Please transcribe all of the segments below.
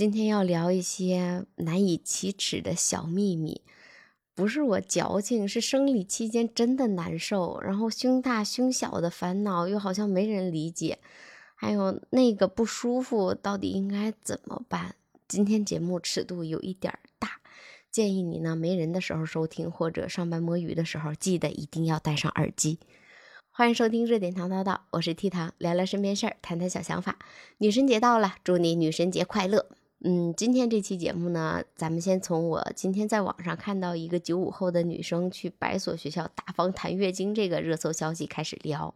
今天要聊一些难以启齿的小秘密，不是我矫情，是生理期间真的难受，然后胸大胸小的烦恼又好像没人理解，还有那个不舒服到底应该怎么办？今天节目尺度有一点大，建议你呢没人的时候收听，或者上班摸鱼的时候，记得一定要戴上耳机。欢迎收听热点糖叨叨，我是 T 糖，聊聊身边事儿，谈谈小想法。女神节到了，祝你女神节快乐！嗯，今天这期节目呢，咱们先从我今天在网上看到一个九五后的女生去百所学校大方谈月经这个热搜消息开始聊。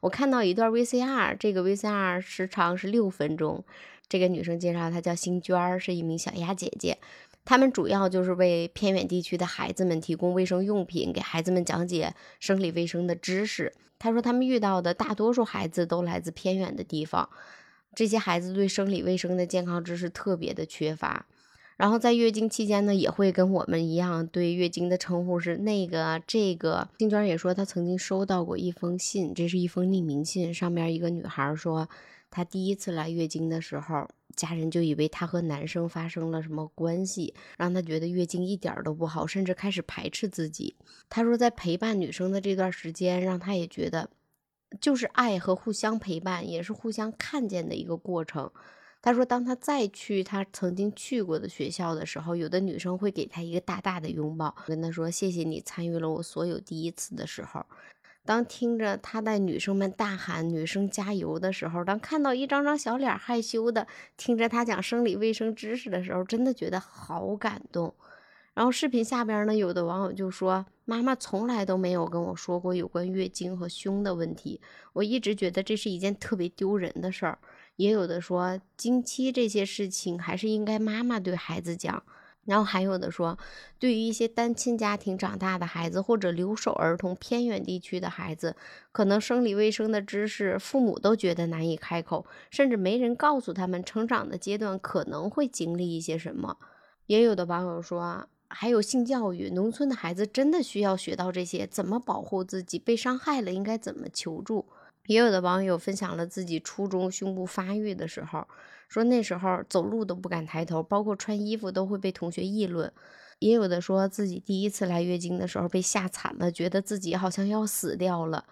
我看到一段 VCR，这个 VCR 时长是六分钟。这个女生介绍她叫辛娟，是一名小丫姐姐。他们主要就是为偏远地区的孩子们提供卫生用品，给孩子们讲解生理卫生的知识。她说他们遇到的大多数孩子都来自偏远的地方。这些孩子对生理卫生的健康知识特别的缺乏，然后在月经期间呢，也会跟我们一样，对月经的称呼是那个这个。静娟也说，她曾经收到过一封信，这是一封匿名信，上面一个女孩说，她第一次来月经的时候，家人就以为她和男生发生了什么关系，让她觉得月经一点都不好，甚至开始排斥自己。她说，在陪伴女生的这段时间，让她也觉得。就是爱和互相陪伴，也是互相看见的一个过程。他说，当他再去他曾经去过的学校的时候，有的女生会给他一个大大的拥抱，跟他说：“谢谢你参与了我所有第一次的时候。”当听着他带女生们大喊“女生加油”的时候，当看到一张张小脸害羞的听着他讲生理卫生知识的时候，真的觉得好感动。然后视频下边呢，有的网友就说：“妈妈从来都没有跟我说过有关月经和胸的问题，我一直觉得这是一件特别丢人的事儿。”也有的说：“经期这些事情还是应该妈妈对孩子讲。”然后还有的说：“对于一些单亲家庭长大的孩子，或者留守儿童、偏远地区的孩子，可能生理卫生的知识父母都觉得难以开口，甚至没人告诉他们成长的阶段可能会经历一些什么。”也有的网友说。还有性教育，农村的孩子真的需要学到这些，怎么保护自己，被伤害了应该怎么求助。也有的网友分享了自己初中胸部发育的时候，说那时候走路都不敢抬头，包括穿衣服都会被同学议论。也有的说自己第一次来月经的时候被吓惨了，觉得自己好像要死掉了。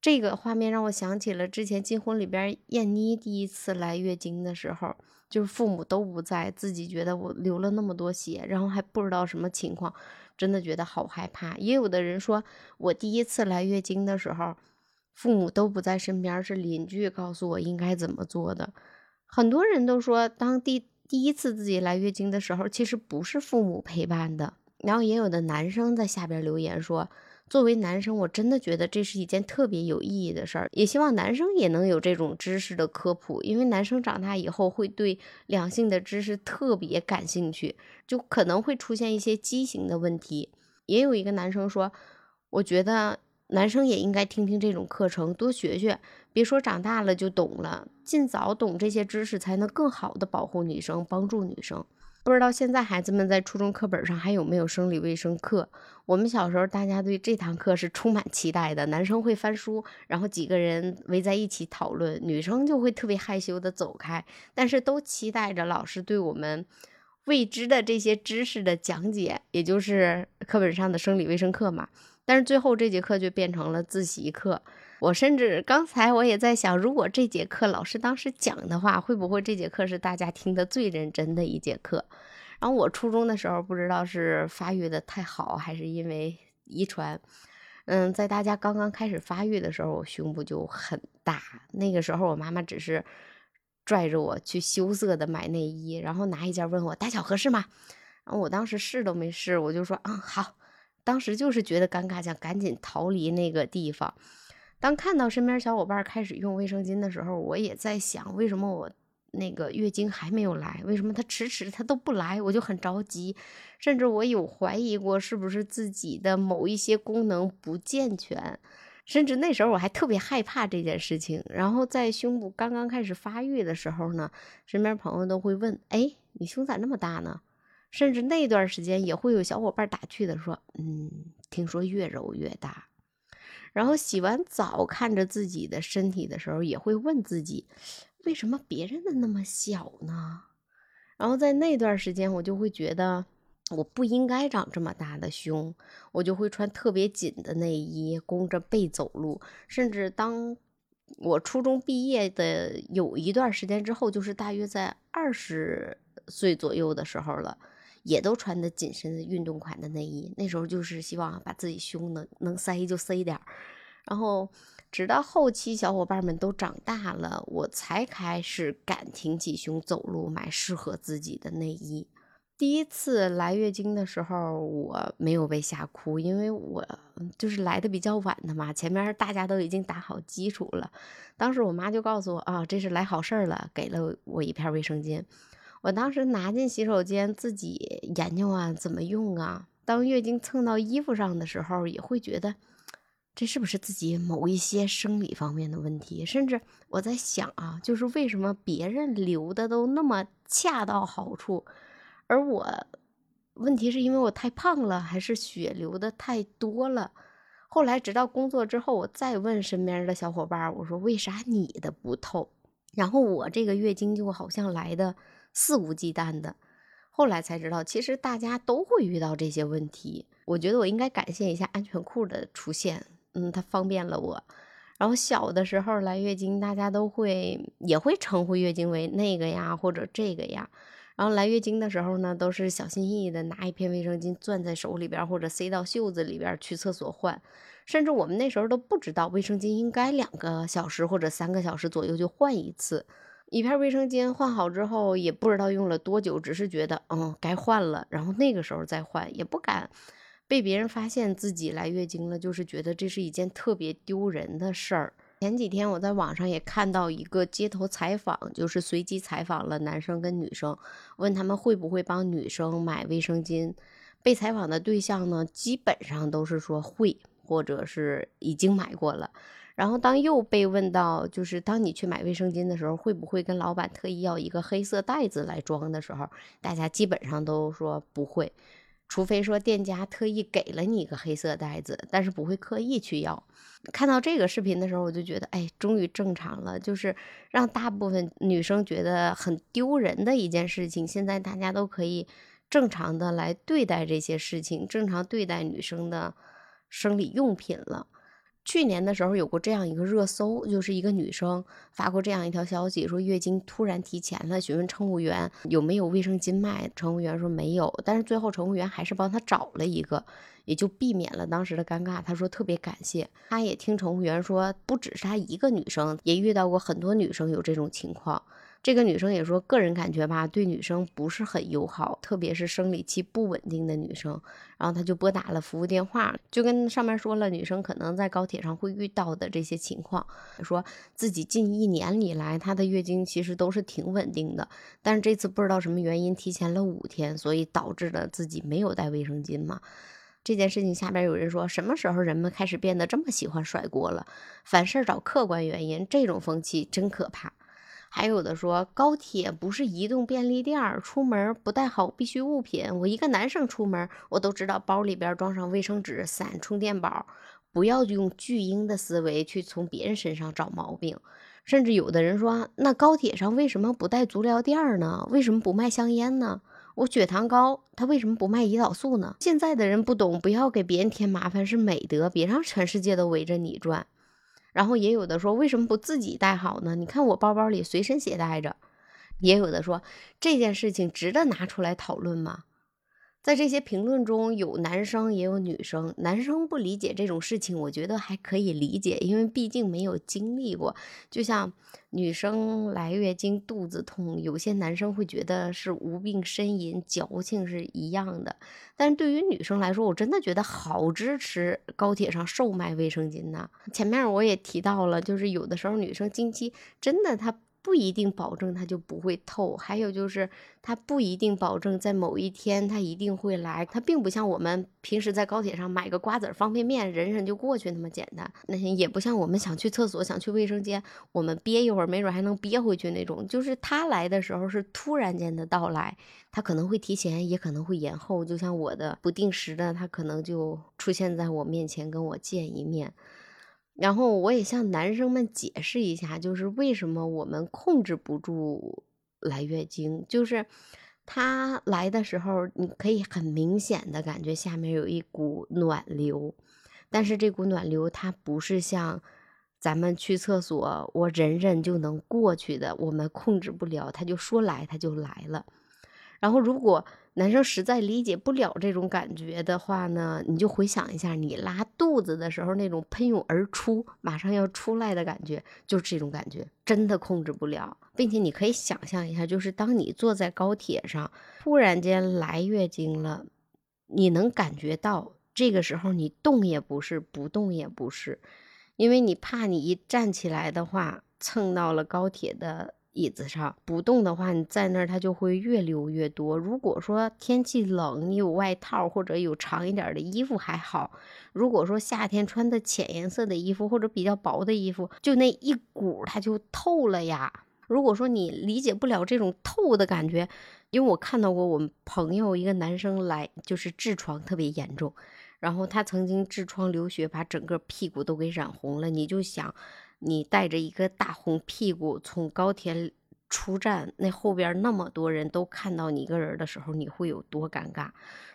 这个画面让我想起了之前《金婚》里边燕妮第一次来月经的时候。就是父母都不在，自己觉得我流了那么多血，然后还不知道什么情况，真的觉得好害怕。也有的人说，我第一次来月经的时候，父母都不在身边，是邻居告诉我应该怎么做的。很多人都说，当第第一次自己来月经的时候，其实不是父母陪伴的。然后也有的男生在下边留言说。作为男生，我真的觉得这是一件特别有意义的事儿，也希望男生也能有这种知识的科普，因为男生长大以后会对两性的知识特别感兴趣，就可能会出现一些畸形的问题。也有一个男生说，我觉得男生也应该听听这种课程，多学学，别说长大了就懂了，尽早懂这些知识，才能更好的保护女生，帮助女生。不知道现在孩子们在初中课本上还有没有生理卫生课？我们小时候，大家对这堂课是充满期待的。男生会翻书，然后几个人围在一起讨论；女生就会特别害羞的走开，但是都期待着老师对我们未知的这些知识的讲解，也就是课本上的生理卫生课嘛。但是最后这节课就变成了自习课。我甚至刚才我也在想，如果这节课老师当时讲的话，会不会这节课是大家听得最认真的一节课？然后我初中的时候，不知道是发育的太好，还是因为遗传，嗯，在大家刚刚开始发育的时候，我胸部就很大。那个时候，我妈妈只是拽着我去羞涩的买内衣，然后拿一件问我大小合适吗？然后我当时试都没试，我就说嗯好。当时就是觉得尴尬，想赶紧逃离那个地方。当看到身边小伙伴开始用卫生巾的时候，我也在想，为什么我那个月经还没有来？为什么他迟迟他都不来？我就很着急，甚至我有怀疑过是不是自己的某一些功能不健全，甚至那时候我还特别害怕这件事情。然后在胸部刚刚开始发育的时候呢，身边朋友都会问：“哎，你胸咋那么大呢？”甚至那段时间也会有小伙伴打趣的说：“嗯，听说越揉越大。”然后洗完澡，看着自己的身体的时候，也会问自己，为什么别人的那么小呢？然后在那段时间，我就会觉得我不应该长这么大的胸，我就会穿特别紧的内衣，弓着背走路。甚至当我初中毕业的有一段时间之后，就是大约在二十岁左右的时候了，也都穿的紧身运动款的内衣。那时候就是希望把自己胸能能塞就塞点儿，然后。直到后期小伙伴们都长大了，我才开始敢挺起胸走路，买适合自己的内衣。第一次来月经的时候，我没有被吓哭，因为我就是来的比较晚的嘛，前面大家都已经打好基础了。当时我妈就告诉我啊，这是来好事儿了，给了我一片卫生巾。我当时拿进洗手间自己研究啊，怎么用啊。当月经蹭到衣服上的时候，也会觉得。这是不是自己某一些生理方面的问题？甚至我在想啊，就是为什么别人流的都那么恰到好处，而我问题是因为我太胖了，还是血流的太多了？后来直到工作之后，我再问身边的小伙伴，我说为啥你的不透？然后我这个月经就好像来的肆无忌惮的。后来才知道，其实大家都会遇到这些问题。我觉得我应该感谢一下安全裤的出现。嗯，它方便了我。然后小的时候来月经，大家都会也会称呼月经为那个呀，或者这个呀。然后来月经的时候呢，都是小心翼翼的拿一片卫生巾攥在手里边，或者塞到袖子里边去厕所换。甚至我们那时候都不知道卫生巾应该两个小时或者三个小时左右就换一次。一片卫生巾换好之后，也不知道用了多久，只是觉得嗯该换了，然后那个时候再换，也不敢。被别人发现自己来月经了，就是觉得这是一件特别丢人的事儿。前几天我在网上也看到一个街头采访，就是随机采访了男生跟女生，问他们会不会帮女生买卫生巾。被采访的对象呢，基本上都是说会，或者是已经买过了。然后当又被问到，就是当你去买卫生巾的时候，会不会跟老板特意要一个黑色袋子来装的时候，大家基本上都说不会。除非说店家特意给了你一个黑色袋子，但是不会刻意去要。看到这个视频的时候，我就觉得，哎，终于正常了，就是让大部分女生觉得很丢人的一件事情，现在大家都可以正常的来对待这些事情，正常对待女生的生理用品了。去年的时候有过这样一个热搜，就是一个女生发过这样一条消息，说月经突然提前了，询问乘务员有没有卫生巾卖，乘务员说没有，但是最后乘务员还是帮她找了一个，也就避免了当时的尴尬。她说特别感谢，她也听乘务员说，不只是她一个女生，也遇到过很多女生有这种情况。这个女生也说，个人感觉吧，对女生不是很友好，特别是生理期不稳定的女生。然后她就拨打了服务电话，就跟上面说了，女生可能在高铁上会遇到的这些情况。说自己近一年以来，她的月经其实都是挺稳定的，但是这次不知道什么原因提前了五天，所以导致了自己没有带卫生巾嘛。这件事情下边有人说，什么时候人们开始变得这么喜欢甩锅了？凡事找客观原因，这种风气真可怕。还有的说高铁不是移动便利店，出门不带好必需物品。我一个男生出门，我都知道包里边装上卫生纸、伞、充电宝。不要用巨婴的思维去从别人身上找毛病。甚至有的人说，那高铁上为什么不带足疗垫呢？为什么不卖香烟呢？我血糖高，他为什么不卖胰岛素呢？现在的人不懂，不要给别人添麻烦是美德，别让全世界都围着你转。然后也有的说，为什么不自己带好呢？你看我包包里随身携带着。也有的说，这件事情值得拿出来讨论吗？在这些评论中有男生也有女生，男生不理解这种事情，我觉得还可以理解，因为毕竟没有经历过。就像女生来月经肚子痛，有些男生会觉得是无病呻吟、矫情是一样的。但是对于女生来说，我真的觉得好支持高铁上售卖卫生巾呐。前面我也提到了，就是有的时候女生经期真的她。不一定保证它就不会透，还有就是它不一定保证在某一天它一定会来，它并不像我们平时在高铁上买个瓜子儿方便面忍忍就过去那么简单，那也不像我们想去厕所想去卫生间，我们憋一会儿没准还能憋回去那种，就是它来的时候是突然间的到来，它可能会提前，也可能会延后，就像我的不定时的，它可能就出现在我面前跟我见一面。然后我也向男生们解释一下，就是为什么我们控制不住来月经，就是它来的时候，你可以很明显的感觉下面有一股暖流，但是这股暖流它不是像咱们去厕所我忍忍就能过去的，我们控制不了，它就说来它就来了。然后如果男生实在理解不了这种感觉的话呢，你就回想一下，你拉肚子的时候那种喷涌而出、马上要出来的感觉，就是这种感觉，真的控制不了。并且你可以想象一下，就是当你坐在高铁上，突然间来月经了，你能感觉到这个时候你动也不是，不动也不是，因为你怕你一站起来的话蹭到了高铁的。椅子上不动的话，你在那儿它就会越流越多。如果说天气冷，你有外套或者有长一点的衣服还好；如果说夏天穿的浅颜色的衣服或者比较薄的衣服，就那一股它就透了呀。如果说你理解不了这种透的感觉，因为我看到过我们朋友一个男生来就是痔疮特别严重，然后他曾经痔疮流血把整个屁股都给染红了，你就想。你带着一个大红屁股从高铁出站，那后边那么多人都看到你一个人的时候，你会有多尴尬？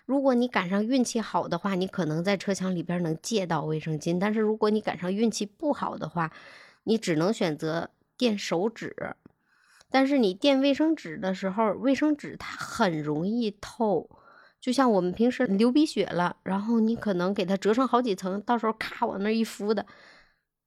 如果你赶上运气好的话，你可能在车厢里边能借到卫生巾；但是如果你赶上运气不好的话，你只能选择垫手指。但是你垫卫生纸的时候，卫生纸它很容易透，就像我们平时流鼻血了，然后你可能给它折成好几层，到时候咔往那一敷的。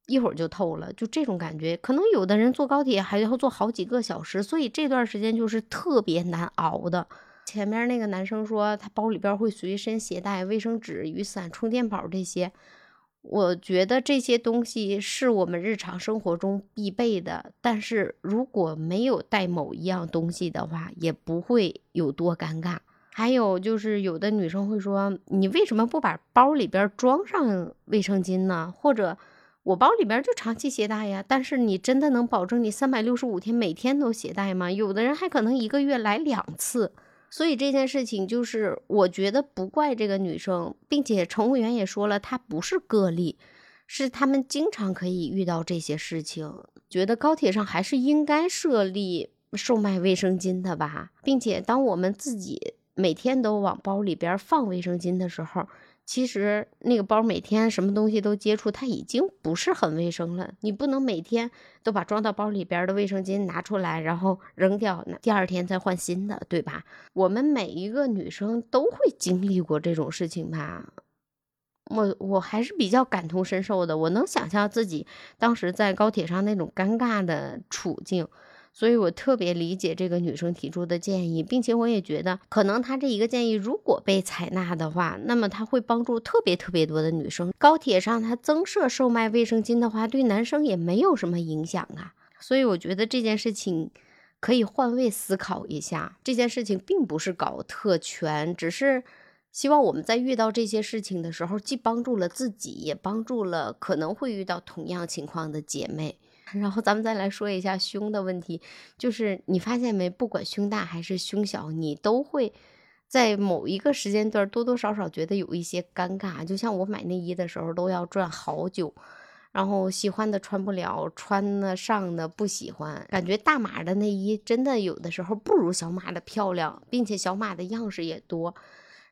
一会儿就透了，就这种感觉，可能有的人坐高铁还要坐好几个小时，所以这段时间就是特别难熬的。前面那个男生说他包里边会随身携带卫生纸、雨伞、充电宝这些，我觉得这些东西是我们日常生活中必备的。但是如果没有带某一样东西的话，也不会有多尴尬。还有就是有的女生会说，你为什么不把包里边装上卫生巾呢？或者。我包里边就长期携带呀，但是你真的能保证你三百六十五天每天都携带吗？有的人还可能一个月来两次，所以这件事情就是我觉得不怪这个女生，并且乘务员也说了，她不是个例，是他们经常可以遇到这些事情。觉得高铁上还是应该设立售卖卫生巾的吧，并且当我们自己每天都往包里边放卫生巾的时候。其实那个包每天什么东西都接触，它已经不是很卫生了。你不能每天都把装到包里边的卫生巾拿出来，然后扔掉，第二天再换新的，对吧？我们每一个女生都会经历过这种事情吧？我我还是比较感同身受的，我能想象自己当时在高铁上那种尴尬的处境。所以我特别理解这个女生提出的建议，并且我也觉得，可能她这一个建议如果被采纳的话，那么她会帮助特别特别多的女生。高铁上她增设售卖卫生巾的话，对男生也没有什么影响啊。所以我觉得这件事情可以换位思考一下，这件事情并不是搞特权，只是希望我们在遇到这些事情的时候，既帮助了自己，也帮助了可能会遇到同样情况的姐妹。然后咱们再来说一下胸的问题，就是你发现没，不管胸大还是胸小，你都会在某一个时间段多多少少觉得有一些尴尬。就像我买内衣的时候都要转好久，然后喜欢的穿不了，穿的上的不喜欢，感觉大码的内衣真的有的时候不如小码的漂亮，并且小码的样式也多。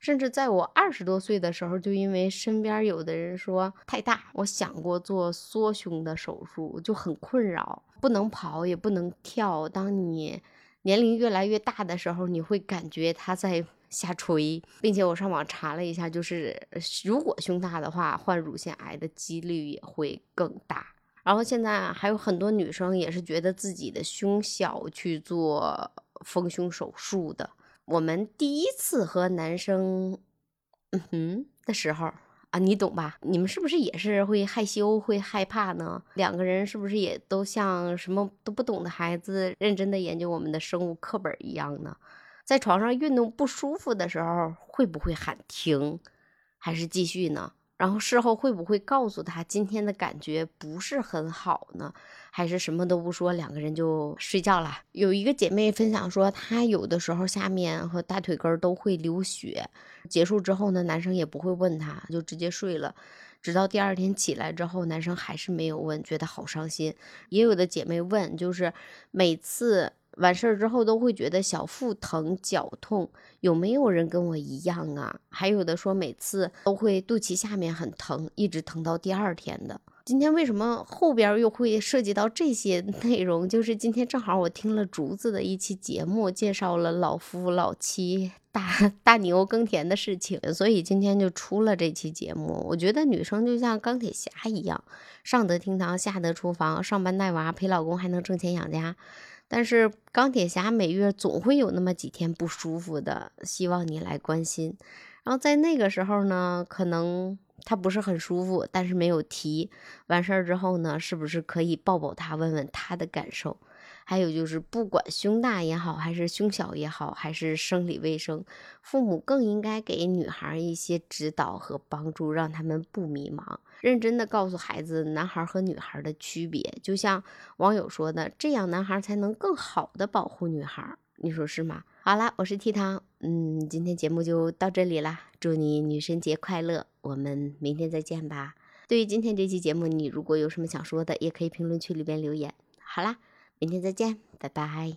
甚至在我二十多岁的时候，就因为身边有的人说太大，我想过做缩胸的手术，就很困扰，不能跑也不能跳。当你年龄越来越大的时候，你会感觉它在下垂，并且我上网查了一下，就是如果胸大的话，患乳腺癌的几率也会更大。然后现在还有很多女生也是觉得自己的胸小去做丰胸手术的。我们第一次和男生，嗯哼的时候啊，你懂吧？你们是不是也是会害羞、会害怕呢？两个人是不是也都像什么都不懂的孩子，认真的研究我们的生物课本一样呢？在床上运动不舒服的时候，会不会喊停，还是继续呢？然后事后会不会告诉他今天的感觉不是很好呢？还是什么都不说，两个人就睡觉了？有一个姐妹分享说，她有的时候下面和大腿根都会流血，结束之后呢，男生也不会问她，就直接睡了，直到第二天起来之后，男生还是没有问，觉得好伤心。也有的姐妹问，就是每次完事儿之后都会觉得小腹疼、脚痛，有没有人跟我一样啊？还有的说每次都会肚脐下面很疼，一直疼到第二天的。今天为什么后边又会涉及到这些 内容？就是今天正好我听了竹子的一期节目，介绍了老夫老妻大 大牛耕田的事情，所以今天就出了这期节目。我觉得女生就像钢铁侠一样，上得厅堂，下得厨房，上班带娃，陪老公，还能挣钱养家。但是钢铁侠每月总会有那么几天不舒服的，希望你来关心。然后在那个时候呢，可能。他不是很舒服，但是没有提。完事儿之后呢，是不是可以抱抱他，问问他的感受？还有就是，不管胸大也好，还是胸小也好，还是生理卫生，父母更应该给女孩一些指导和帮助，让他们不迷茫，认真的告诉孩子男孩和女孩的区别。就像网友说的，这样男孩才能更好的保护女孩。你说是吗？好啦，我是 T 糖，嗯，今天节目就到这里啦，祝你女神节快乐，我们明天再见吧。对于今天这期节目，你如果有什么想说的，也可以评论区里边留言。好啦，明天再见，拜拜。